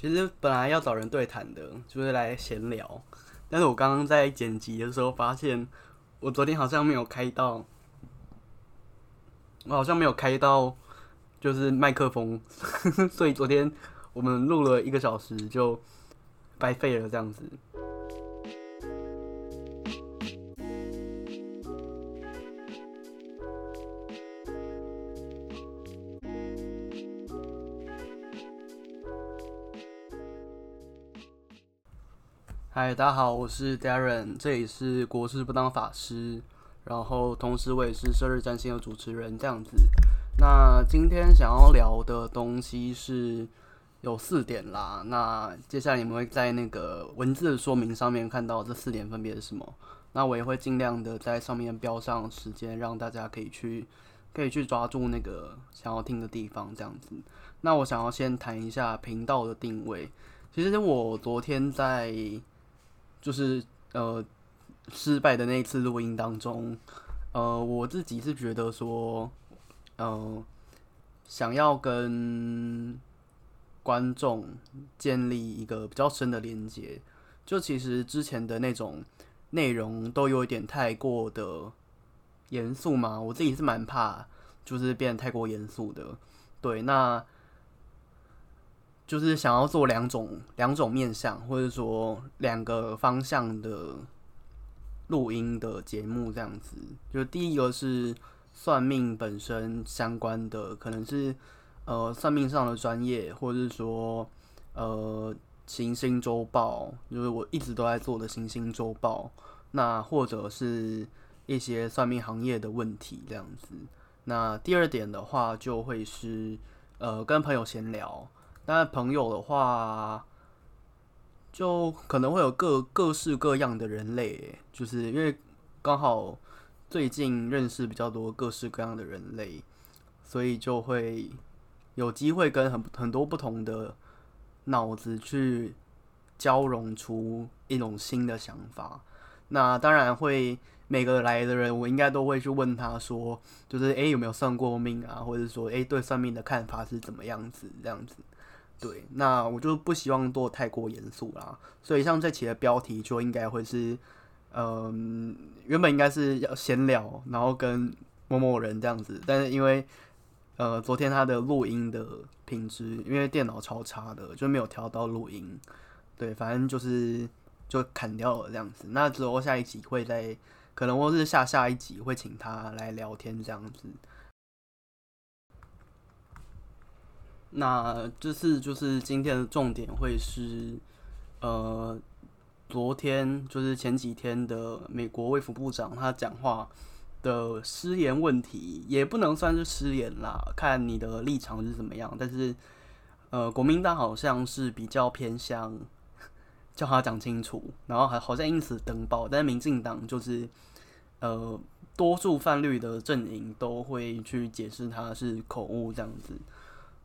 其实本来要找人对谈的，就是来闲聊。但是我刚刚在剪辑的时候发现，我昨天好像没有开到，我好像没有开到，就是麦克风，所以昨天我们录了一个小时就白费了，这样子。嗨，大家好，我是 Darren，这里是国师不当法师，然后同时我也是射日占星的主持人，这样子。那今天想要聊的东西是有四点啦，那接下来你们会在那个文字的说明上面看到这四点分别是什么，那我也会尽量的在上面标上时间，让大家可以去可以去抓住那个想要听的地方，这样子。那我想要先谈一下频道的定位，其实我昨天在。就是呃失败的那一次录音当中，呃我自己是觉得说，呃想要跟观众建立一个比较深的连接，就其实之前的那种内容都有点太过的严肃嘛，我自己是蛮怕就是变得太过严肃的，对那。就是想要做两种两种面向，或者说两个方向的录音的节目这样子。就第一个是算命本身相关的，可能是呃算命上的专业，或者是说呃行星周报，就是我一直都在做的行星周报。那或者是一些算命行业的问题这样子。那第二点的话，就会是呃跟朋友闲聊。那朋友的话，就可能会有各各式各样的人类，就是因为刚好最近认识比较多各式各样的人类，所以就会有机会跟很很多不同的脑子去交融出一种新的想法。那当然会每个来的人，我应该都会去问他说，就是诶有没有算过命啊，或者说诶对算命的看法是怎么样子这样子。对，那我就不希望做太过严肃啦，所以像这期的标题就应该会是，嗯，原本应该是要闲聊，然后跟某某人这样子，但是因为呃昨天他的录音的品质，因为电脑超差的，就没有调到录音，对，反正就是就砍掉了这样子。那之后下一集会再，可能或是下下一集会请他来聊天这样子。那这次就是今天的重点会是，呃，昨天就是前几天的美国卫福部长他讲话的失言问题，也不能算是失言啦，看你的立场是怎么样。但是，呃，国民党好像是比较偏向叫他讲清楚，然后还好像因此登报，但是民进党就是呃多数泛绿的阵营都会去解释他是口误这样子。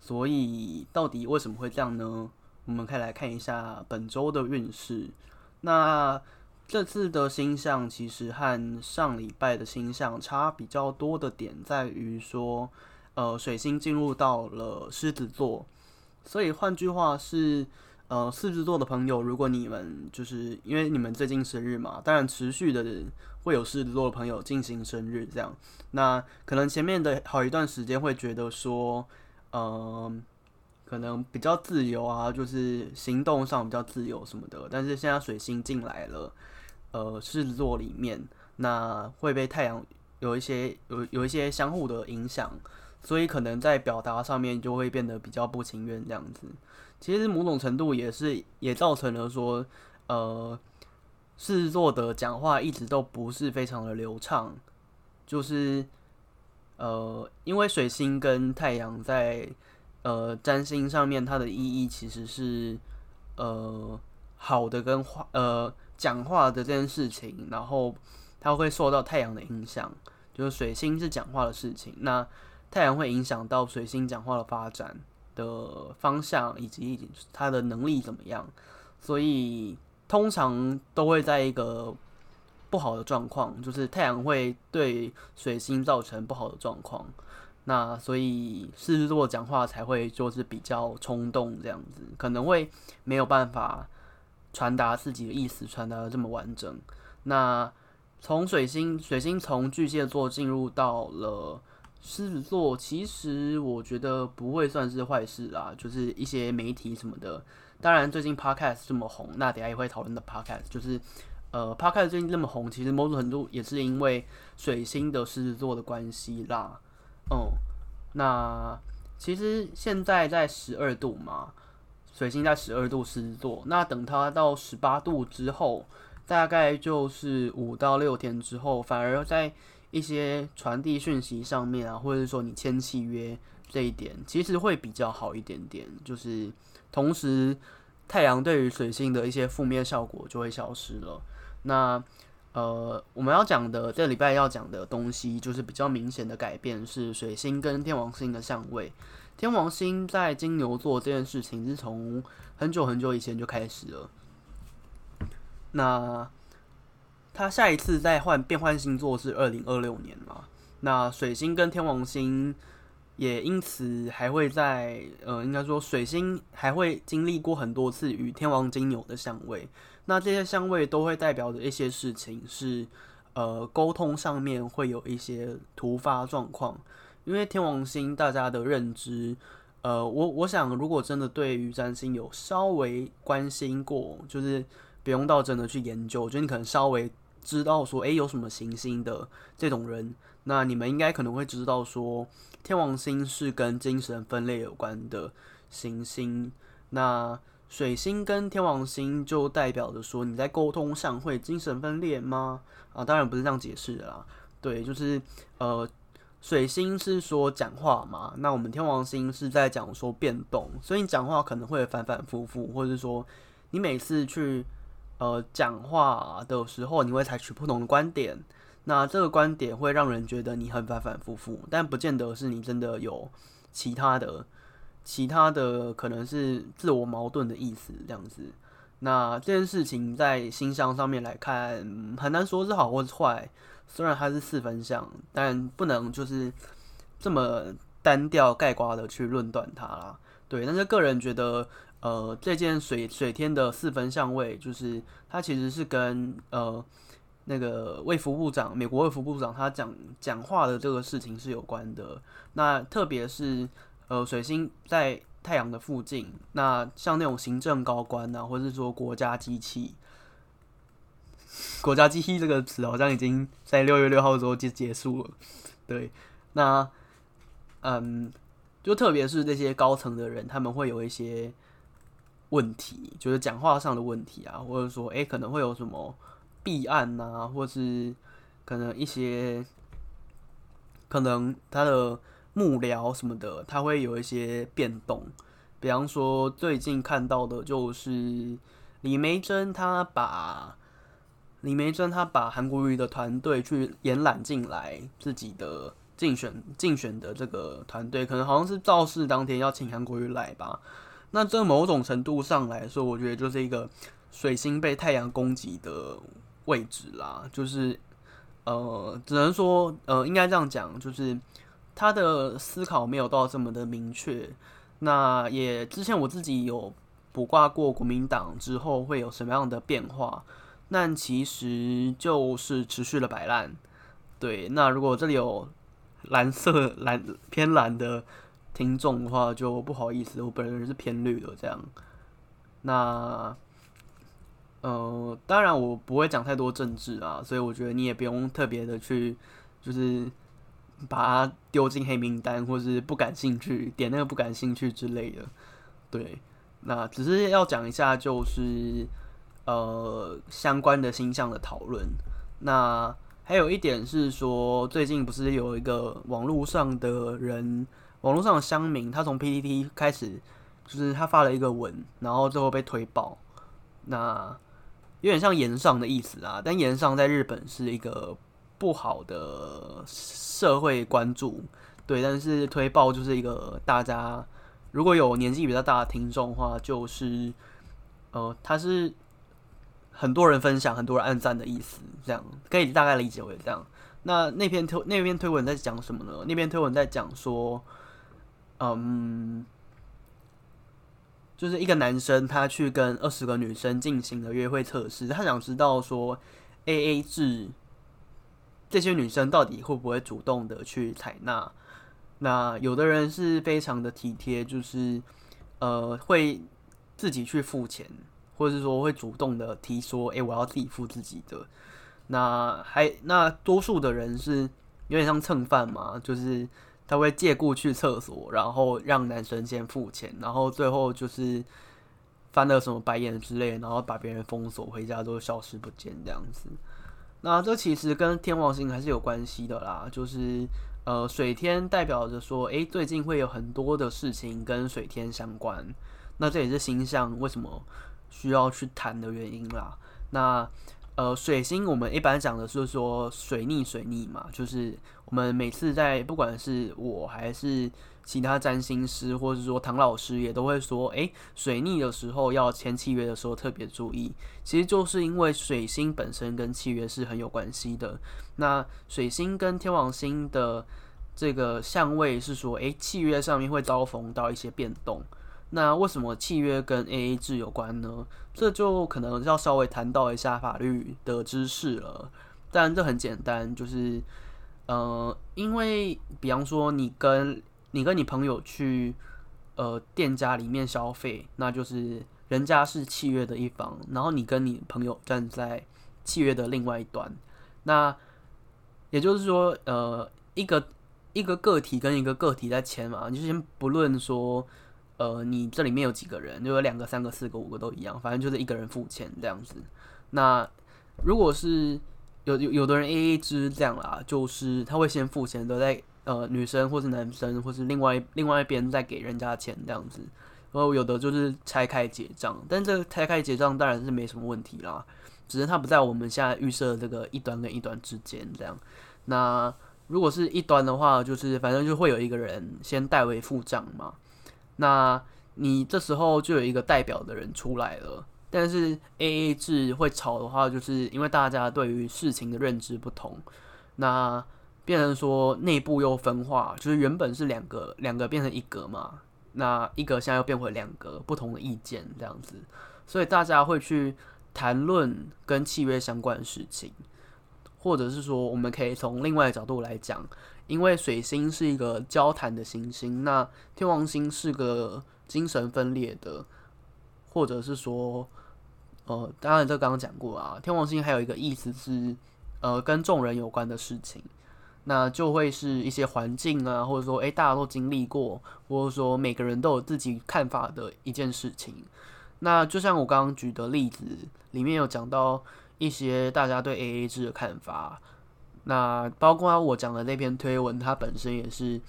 所以到底为什么会这样呢？我们可以来看一下本周的运势。那这次的星象其实和上礼拜的星象差比较多的点在于说，呃，水星进入到了狮子座，所以换句话是，呃，狮子座的朋友，如果你们就是因为你们最近生日嘛，当然持续的会有狮子座的朋友进行生日这样，那可能前面的好一段时间会觉得说。嗯，可能比较自由啊，就是行动上比较自由什么的。但是现在水星进来了，呃，狮子座里面，那会被太阳有一些有有一些相互的影响，所以可能在表达上面就会变得比较不情愿这样子。其实某种程度也是也造成了说，呃，狮子座的讲话一直都不是非常的流畅，就是。呃，因为水星跟太阳在呃占星上面，它的意义其实是呃好的跟话呃讲话的这件事情，然后它会受到太阳的影响，就是水星是讲话的事情，那太阳会影响到水星讲话的发展的方向以及它的能力怎么样，所以通常都会在一个。不好的状况就是太阳会对水星造成不好的状况，那所以狮子座讲话才会就是比较冲动这样子，可能会没有办法传达自己的意思，传达的这么完整。那从水星，水星从巨蟹座进入到了狮子座，其实我觉得不会算是坏事啦。就是一些媒体什么的，当然最近 Podcast 这么红，那等下也会讨论的 Podcast，就是呃 Podcast 最近这么红，其实某种程度也是因为水星的狮子座的关系啦。哦、嗯，那其实现在在十二度嘛，水星在十二度狮子座。那等它到十八度之后，大概就是五到六天之后，反而在一些传递讯息上面啊，或者说你签契约这一点，其实会比较好一点点。就是同时，太阳对于水星的一些负面效果就会消失了。那呃，我们要讲的这礼拜要讲的东西，就是比较明显的改变是水星跟天王星的相位。天王星在金牛座这件事情是从很久很久以前就开始了。那他下一次再换变换星座是二零二六年嘛？那水星跟天王星也因此还会在呃，应该说水星还会经历过很多次与天王金牛的相位。那这些相位都会代表着一些事情是，呃，沟通上面会有一些突发状况。因为天王星大家的认知，呃，我我想如果真的对于占星有稍微关心过，就是不用到真的去研究，就你可能稍微知道说，诶，有什么行星的这种人，那你们应该可能会知道说，天王星是跟精神分裂有关的行星。那水星跟天王星就代表着说，你在沟通上会精神分裂吗？啊，当然不是这样解释的啦。对，就是呃，水星是说讲话嘛，那我们天王星是在讲说变动，所以你讲话可能会反反复复，或者是说你每次去呃讲话的时候，你会采取不同的观点，那这个观点会让人觉得你很反反复复，但不见得是你真的有其他的。其他的可能是自我矛盾的意思，这样子。那这件事情在心象上面来看，很难说是好或是坏。虽然它是四分相，但不能就是这么单调概括的去论断它啦。对，但是个人觉得，呃，这件水水天的四分相位，就是它其实是跟呃那个卫福部长，美国卫福部长他讲讲话的这个事情是有关的。那特别是。呃，水星在太阳的附近，那像那种行政高官啊，或者是说国家机器，国家机器这个词好像已经在六月六号的时候就结束了。对，那嗯，就特别是这些高层的人，他们会有一些问题，就是讲话上的问题啊，或者说，诶、可能会有什么弊案啊，或是可能一些可能他的。幕僚什么的，他会有一些变动。比方说，最近看到的就是李梅珍，他把李梅珍他把韩国瑜的团队去延揽进来自己的竞选竞选的这个团队，可能好像是造势当天要请韩国瑜来吧。那这某种程度上来说，我觉得就是一个水星被太阳攻击的位置啦。就是呃，只能说呃，应该这样讲，就是。他的思考没有到这么的明确，那也之前我自己有卜卦过国民党之后会有什么样的变化，那其实就是持续的摆烂。对，那如果这里有蓝色蓝偏蓝的听众的话，就不好意思，我本人是偏绿的这样。那呃，当然我不会讲太多政治啊，所以我觉得你也不用特别的去就是。把它丢进黑名单，或是不感兴趣，点那个不感兴趣之类的。对，那只是要讲一下，就是呃相关的星象的讨论。那还有一点是说，最近不是有一个网络上的人，网络上的乡民，他从 PTT 开始，就是他发了一个文，然后最后被推爆。那有点像炎上的意思啊，但炎上在日本是一个。不好的社会关注，对，但是推爆就是一个大家如果有年纪比较大的听众的话，就是呃，他是很多人分享、很多人按赞的意思，这样可以大概理解为这样。那那篇推那篇推文在讲什么呢？那篇推文在讲说，嗯，就是一个男生他去跟二十个女生进行了约会测试，他想知道说 AA 制这些女生到底会不会主动的去采纳。那有的人是非常的体贴，就是呃会自己去付钱，或者是说会主动的提说，哎、我要自己付自己的。那还那多数的人是有点像蹭饭嘛，就是他会借故去厕所，然后让男生先付钱，然后最后就是翻了什么白眼之类，然后把别人封锁，回家都消失不见这样子。那这其实跟天王星还是有关系的啦，就是呃水天代表着说，诶，最近会有很多的事情跟水天相关，那这也是星象为什么需要去谈的原因啦。那呃，水星我们一般讲的是说水逆水逆嘛，就是我们每次在不管是我还是其他占星师，或者是说唐老师也都会说，诶，水逆的时候要签契约的时候特别注意，其实就是因为水星本身跟契约是很有关系的。那水星跟天王星的这个相位是说，诶，契约上面会遭逢到一些变动。那为什么契约跟 AA 制有关呢？这就可能要稍微谈到一下法律的知识了。当然这很简单，就是呃，因为比方说你跟你跟你朋友去呃店家里面消费，那就是人家是契约的一方，然后你跟你朋友站在契约的另外一端。那也就是说，呃，一个一个个体跟一个个体在签嘛，你就先不论说。呃，你这里面有几个人？就有两个、三个、四个、五个都一样，反正就是一个人付钱这样子。那如果是有有有的人 AA 制这样啦，就是他会先付钱，都在呃女生或是男生或是另外另外一边再给人家钱这样子。然后有的就是拆开结账，但这个拆开结账当然是没什么问题啦，只是它不在我们现在预设这个一端跟一端之间这样。那如果是一端的话，就是反正就会有一个人先代为付账嘛。那你这时候就有一个代表的人出来了，但是 AA 制会吵的话，就是因为大家对于事情的认知不同，那变成说内部又分化，就是原本是两个两个变成一个嘛，那一个现在又变回两个不同的意见这样子，所以大家会去谈论跟契约相关的事情，或者是说我们可以从另外的角度来讲。因为水星是一个交谈的行星，那天王星是个精神分裂的，或者是说，呃，当然这刚刚讲过啊，天王星还有一个意思是，呃，跟众人有关的事情，那就会是一些环境啊，或者说，诶，大家都经历过，或者说每个人都有自己看法的一件事情。那就像我刚刚举的例子里面有讲到一些大家对 AA 制的看法。那包括我讲的那篇推文，它本身也是，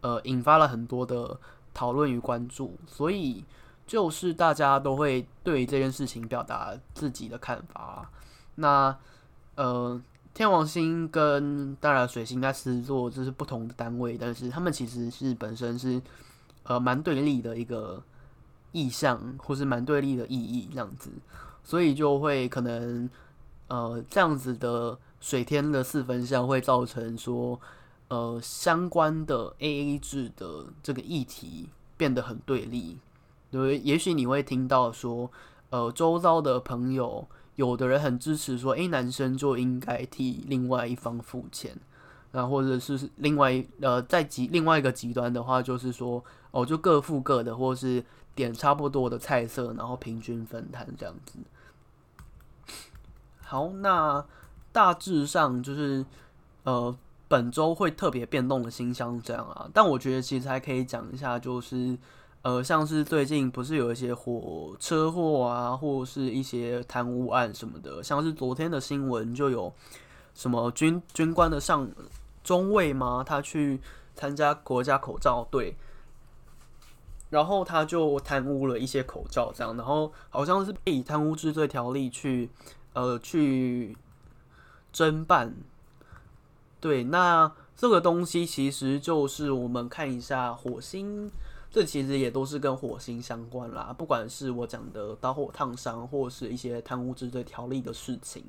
呃，引发了很多的讨论与关注，所以就是大家都会对这件事情表达自己的看法。那呃，天王星跟当然水星在狮子座这是不同的单位，但是他们其实是本身是呃蛮对立的一个意象，或是蛮对立的意义这样子，所以就会可能呃这样子的。水天的四分相会造成说，呃，相关的 AA 制的这个议题变得很对立，对，也许你会听到说，呃，周遭的朋友有的人很支持说，诶，男生就应该替另外一方付钱，然后或者是另外呃，在极另外一个极端的话，就是说，哦，就各付各的，或是点差不多的菜色，然后平均分摊这样子。好，那。大致上就是，呃，本周会特别变动的新乡这样啊。但我觉得其实还可以讲一下，就是，呃，像是最近不是有一些火车祸啊，或是一些贪污案什么的。像是昨天的新闻就有什么军军官的上中尉吗？他去参加国家口罩队，然后他就贪污了一些口罩，这样，然后好像是被以贪污治罪条例去，呃，去。侦办对那这个东西其实就是我们看一下火星这其实也都是跟火星相关啦不管是我讲的刀火烫伤或是一些贪污之罪条例的事情。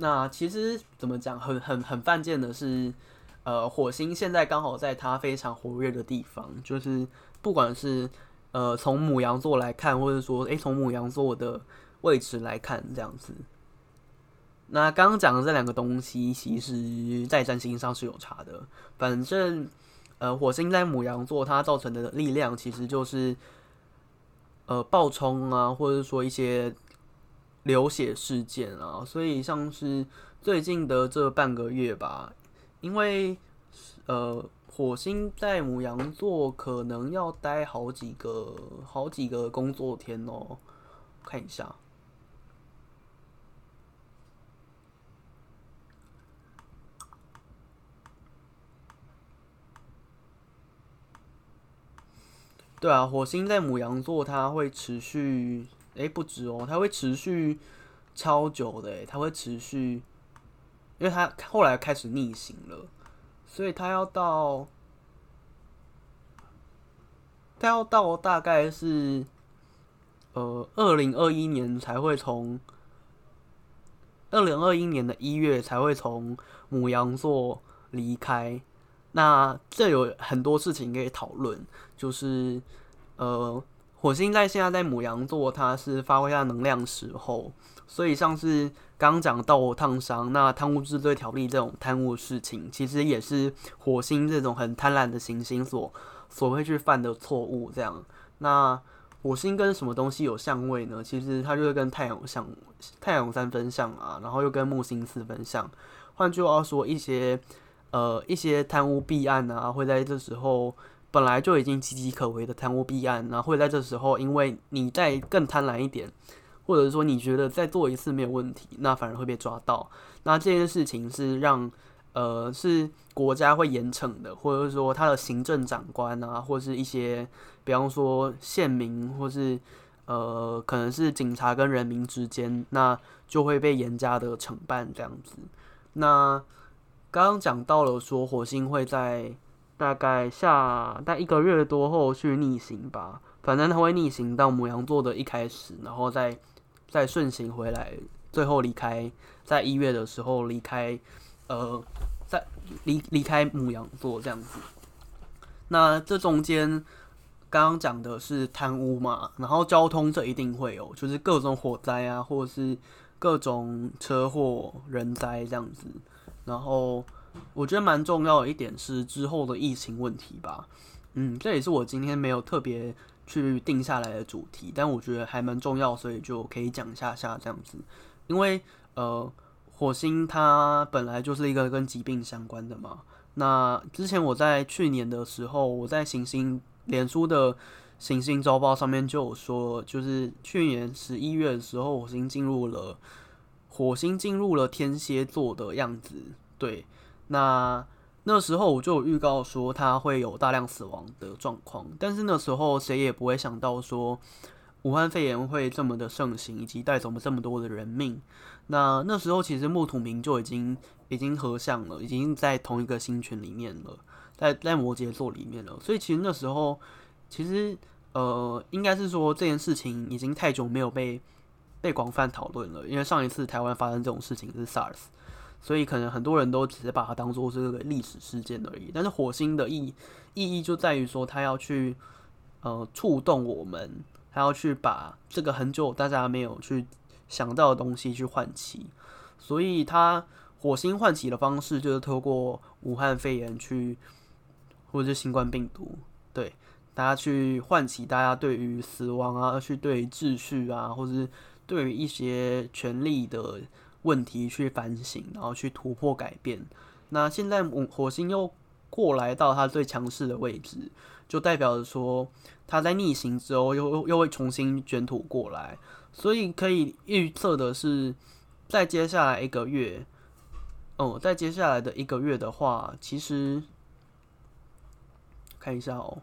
那其实怎么讲很很很犯贱的是呃火星现在刚好在它非常活跃的地方就是不管是呃从母羊座来看，或者说诶从母羊座的位置来看这样子。那刚刚讲的这两个东西，其实在占星上是有差的。反正呃火星在母羊座，它造成的力量其实就是呃暴冲啊，或者说一些。流血事件啊，所以像是最近的这半个月吧，因为呃火星在牡羊座可能要待好几个好几个工作天哦，看一下，对啊，火星在牡羊座它会持续。诶、欸，不止哦，它会持续超久的诶，它会持续，因为它后来开始逆行了，所以他要到，他要到大概是，呃，二零二一年才会从，二零二一年的一月才会从母羊座离开。那这有很多事情可以讨论，就是呃。火星在现在在母羊座，它是发挥它能量时候，所以像是刚讲到烫伤、那贪污治罪条例这种贪污事情，其实也是火星这种很贪婪的行星所所会去犯的错误。这样，那火星跟什么东西有相位呢？其实它就是跟太阳相，太阳三分相啊，然后又跟木星四分相。换句话说，一些呃一些贪污弊案啊，会在这时候。本来就已经岌岌可危的贪污弊案，然后会在这时候，因为你再更贪婪一点，或者说你觉得再做一次没有问题，那反而会被抓到。那这件事情是让呃是国家会严惩的，或者说他的行政长官啊，或是一些比方说县民，或是呃可能是警察跟人民之间，那就会被严加的惩办这样子。那刚刚讲到了说火星会在。大概下大概一个月多后去逆行吧，反正它会逆行到母羊座的一开始，然后再再顺行回来，最后离开，在一月的时候离开，呃，在离离开母羊座这样子。那这中间刚刚讲的是贪污嘛，然后交通这一定会有，就是各种火灾啊，或者是各种车祸、人灾这样子，然后。我觉得蛮重要的一点是之后的疫情问题吧，嗯，这也是我今天没有特别去定下来的主题，但我觉得还蛮重要，所以就可以讲一下下这样子。因为呃，火星它本来就是一个跟疾病相关的嘛。那之前我在去年的时候，我在行星脸书的行星周报上面就有说，就是去年十一月的时候，火星进入了火星进入了天蝎座的样子，对。那那时候我就有预告说他会有大量死亡的状况，但是那时候谁也不会想到说武汉肺炎会这么的盛行，以及带走了这么多的人命。那那时候其实木土明就已经已经合相了，已经在同一个星群里面了，在在摩羯座里面了。所以其实那时候其实呃应该是说这件事情已经太久没有被被广泛讨论了，因为上一次台湾发生这种事情是 SARS。所以可能很多人都只是把它当做是个历史事件而已，但是火星的意意义就在于说，它要去呃触动我们，它要去把这个很久大家没有去想到的东西去唤起，所以它火星唤起的方式就是透过武汉肺炎去，或者是新冠病毒，对，大家去唤起大家对于死亡啊，去对于秩序啊，或者是对于一些权力的。问题去反省，然后去突破改变。那现在火星又过来到它最强势的位置，就代表着说它在逆行之后又又会重新卷土过来。所以可以预测的是，在接下来一个月，哦，在接下来的一个月的话，其实看一下哦。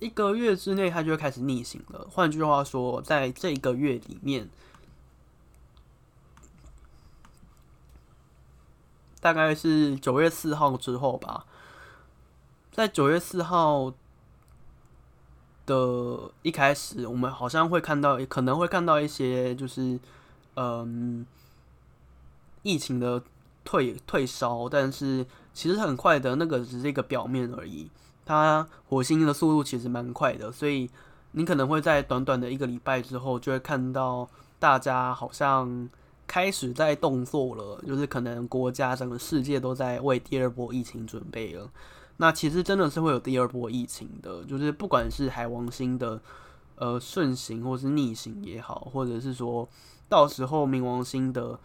一个月之内，它就会开始逆行了。换句话说，在这个月里面，大概是九月四号之后吧。在九月四号的一开始，我们好像会看到，可能会看到一些就是嗯，疫情的退退烧，但是其实很快的，那个只是一个表面而已。它火星的速度其实蛮快的，所以你可能会在短短的一个礼拜之后，就会看到大家好像开始在动作了，就是可能国家整个世界都在为第二波疫情准备了。那其实真的是会有第二波疫情的，就是不管是海王星的呃顺行或是逆行也好，或者是说到时候冥王星的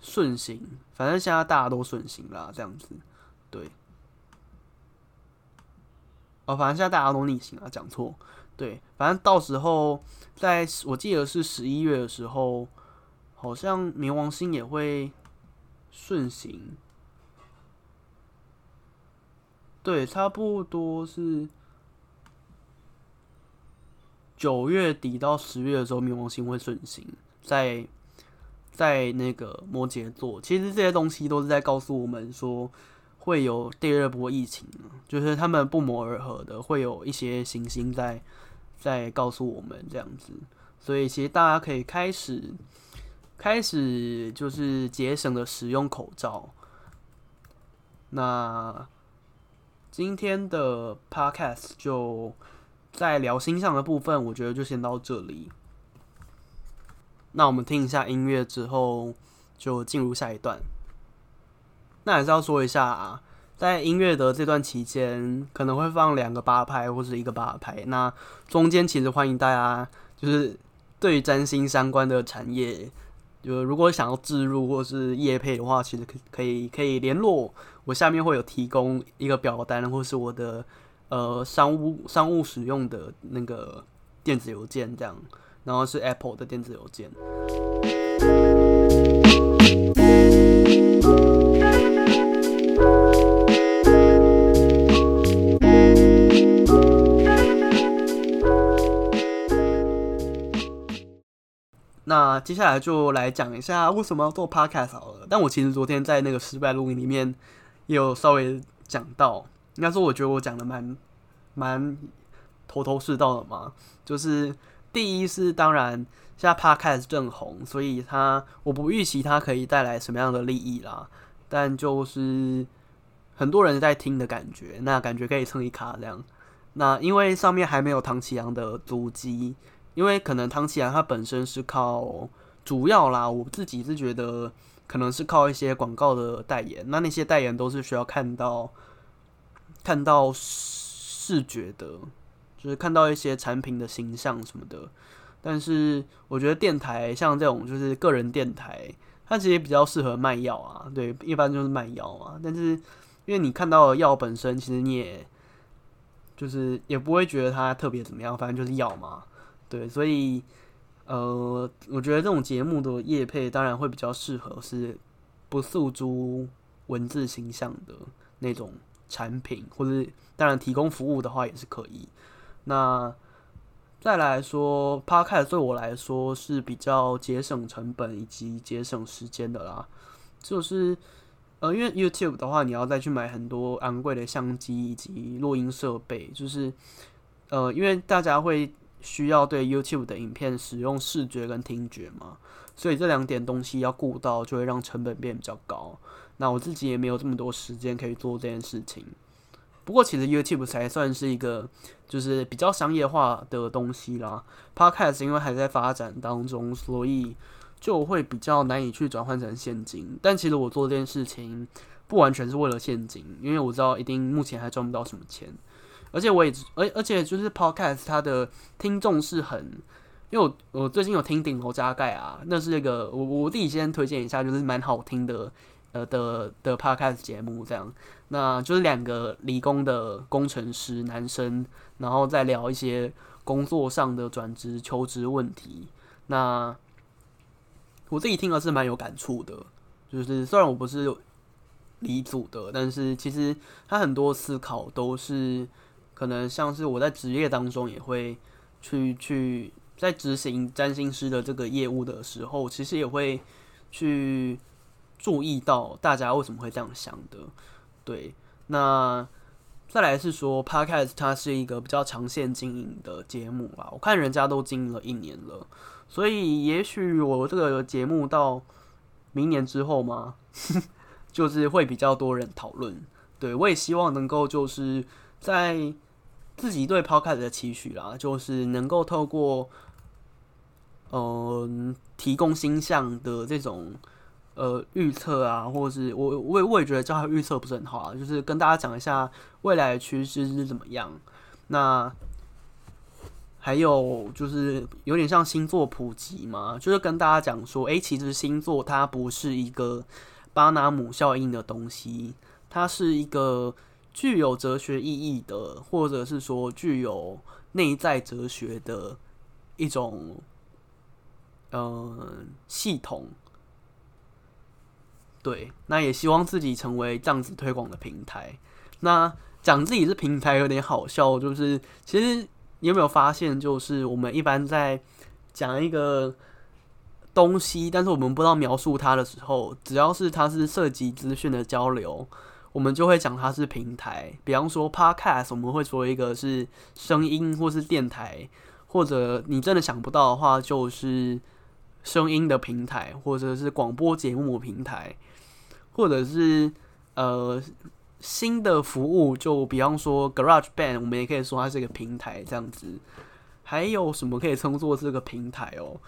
顺行，反正现在大家都顺行啦，这样子，对。哦，反正现在大家都逆行啊，讲错，对，反正到时候在我记得是十一月的时候，好像冥王星也会顺行，对，差不多是九月底到十月的时候，冥王星会顺行，在在那个摩羯座，其实这些东西都是在告诉我们说。会有第二波疫情，就是他们不谋而合的，会有一些行星在在告诉我们这样子，所以其实大家可以开始开始就是节省的使用口罩。那今天的 podcast 就在聊星象的部分，我觉得就先到这里。那我们听一下音乐之后，就进入下一段。那还是要说一下啊，在音乐的这段期间，可能会放两个八拍或者一个八拍。那中间其实欢迎大家，就是对于占星相关的产业，就如果想要置入或是业配的话，其实可可以可以联络我，下面会有提供一个表单，或是我的呃商务商务使用的那个电子邮件这样，然后是 Apple 的电子邮件。那接下来就来讲一下为什么要做 podcast 好了。但我其实昨天在那个失败录音里面也有稍微讲到，应该说我觉得我讲的蛮蛮头头是道的嘛。就是第一是当然现在 podcast 正红，所以它我不预期它可以带来什么样的利益啦。但就是很多人在听的感觉，那感觉可以蹭一卡这样。那因为上面还没有唐綺阳的足迹。因为可能唐綺阳他本身是靠主要啦，我自己是觉得可能是靠一些广告的代言，那那些代言都是需要看到看到视觉的，就是看到一些产品的形象什么的。但是我觉得电台像这种就是个人电台，它其实比较适合卖药啊，对，一般就是卖药啊。但是因为你看到药本身，其实你也就是也不会觉得它特别怎么样，反正就是药嘛。对，所以，呃，我觉得这种节目的业配当然会比较适合是不诉诸文字形象的那种产品，或者当然提供服务的话也是可以。那再来说，Podcast 对我来说是比较节省成本以及节省时间的啦。就是，呃，因为 YouTube 的话，你要再去买很多昂贵的相机以及录音设备，就是，呃，因为大家会。需要对 YouTube 的影片使用视觉跟听觉嘛，所以这两点东西要顾到，就会让成本变比较高。那我自己也没有这么多时间可以做这件事情。不过其实 YouTube 才算是一个就是比较商业化的东西啦。Podcast 因为还在发展当中，所以就会比较难以去转换成现金。但其实我做这件事情不完全是为了现金，因为我知道一定目前还赚不到什么钱。而且我也，而而且就是 Podcast，它的听众是很，因为我我最近有听顶楼加盖啊，那是一个我我自己先推荐一下，就是蛮好听的，呃的的 Podcast 节目这样，那就是两个理工的工程师男生，然后再聊一些工作上的转职求职问题，那我自己听了是蛮有感触的，就是虽然我不是理组的，但是其实他很多思考都是。可能像是我在职业当中也会去去在执行占星师的这个业务的时候，其实也会去注意到大家为什么会这样想的。对，那再来是说，Podcast 它是一个比较长线经营的节目啦。我看人家都经营了一年了，所以也许我这个节目到明年之后嘛，就是会比较多人讨论。对，我也希望能够就是在自己对 Podcast 的期许啦，就是能够透过嗯、呃、提供星象的这种。呃，预测啊，或者是我我也我也觉得叫他预测不是很好啊，就是跟大家讲一下未来的趋势是怎么样。那还有就是有点像星座普及嘛，就是跟大家讲说，诶、其实星座它不是一个巴纳姆效应的东西，它是一个具有哲学意义的，或者是说具有内在哲学的一种嗯、呃、系统。对，那也希望自己成为这样子推广的平台。那讲自己是平台有点好笑，就是其实你有没有发现，就是我们一般在讲一个东西，但是我们不知道描述它的时候，只要是它是涉及资讯的交流，我们就会讲它是平台。比方说 Podcast，我们会说一个是声音或是电台，或者你真的想不到的话，就是声音的平台，或者是广播节目平台。或者是呃新的服务，就比方说 Garage Band，我们也可以说它是一个平台这样子。还有什么可以称作这个平台哦？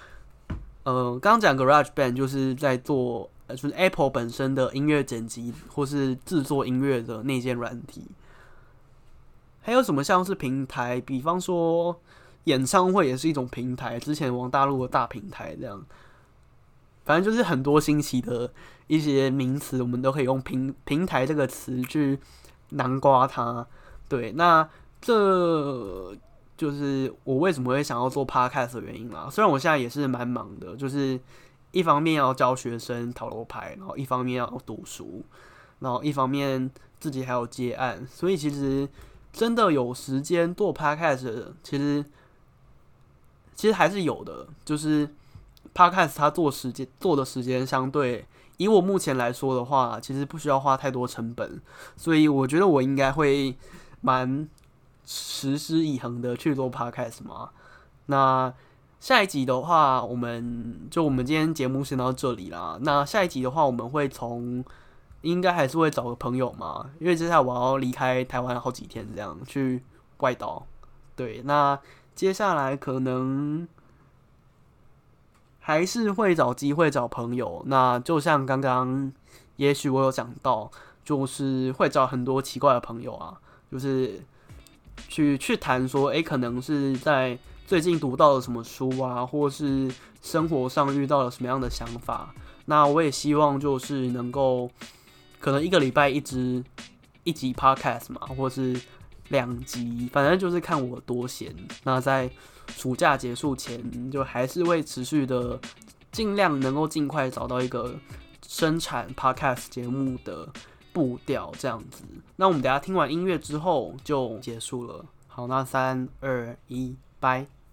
呃，刚讲 Garage Band 就是在做，呃，就是 Apple 本身的音乐剪辑或是制作音乐的那件软体。还有什么像是平台？比方说演唱会也是一种平台，之前往大陆的大平台这样。反正就是很多新奇的一些名词，我们都可以用平平台这个词去南瓜它。对，那这就是我为什么会想要做 podcast 的原因啦。虽然我现在也是蛮忙的，就是一方面要教学生塔罗牌，然后一方面要读书，然后一方面自己还有接案，所以其实真的有时间做 podcast，其实其实还是有的，就是。Podcast 它做时间做的时间相对，以我目前来说的话，其实不需要花太多成本，所以我觉得我应该会蛮持之以恒的去做 Podcast 嘛。那下一集的话，我们就我们今天节目先到这里啦。那下一集的话，我们会从应该还是会找个朋友嘛，因为接下来我要离开台湾好几天，这样去外岛。对，那接下来可能。还是会找机会找朋友，那就像刚刚，也许我有讲到，就是会找很多奇怪的朋友啊，就是去去谈说，诶，可能是在最近读到了什么书啊，或是生活上遇到了什么样的想法。那我也希望就是能够，可能一个礼拜一支一集 podcast 嘛，或是两集，反正就是看我多闲。那在暑假结束前，就还是会持续的，尽量能够尽快找到一个生产 podcast 节目的步调，这样子。那我们等下听完音乐之后就结束了。好，那三二一，拜。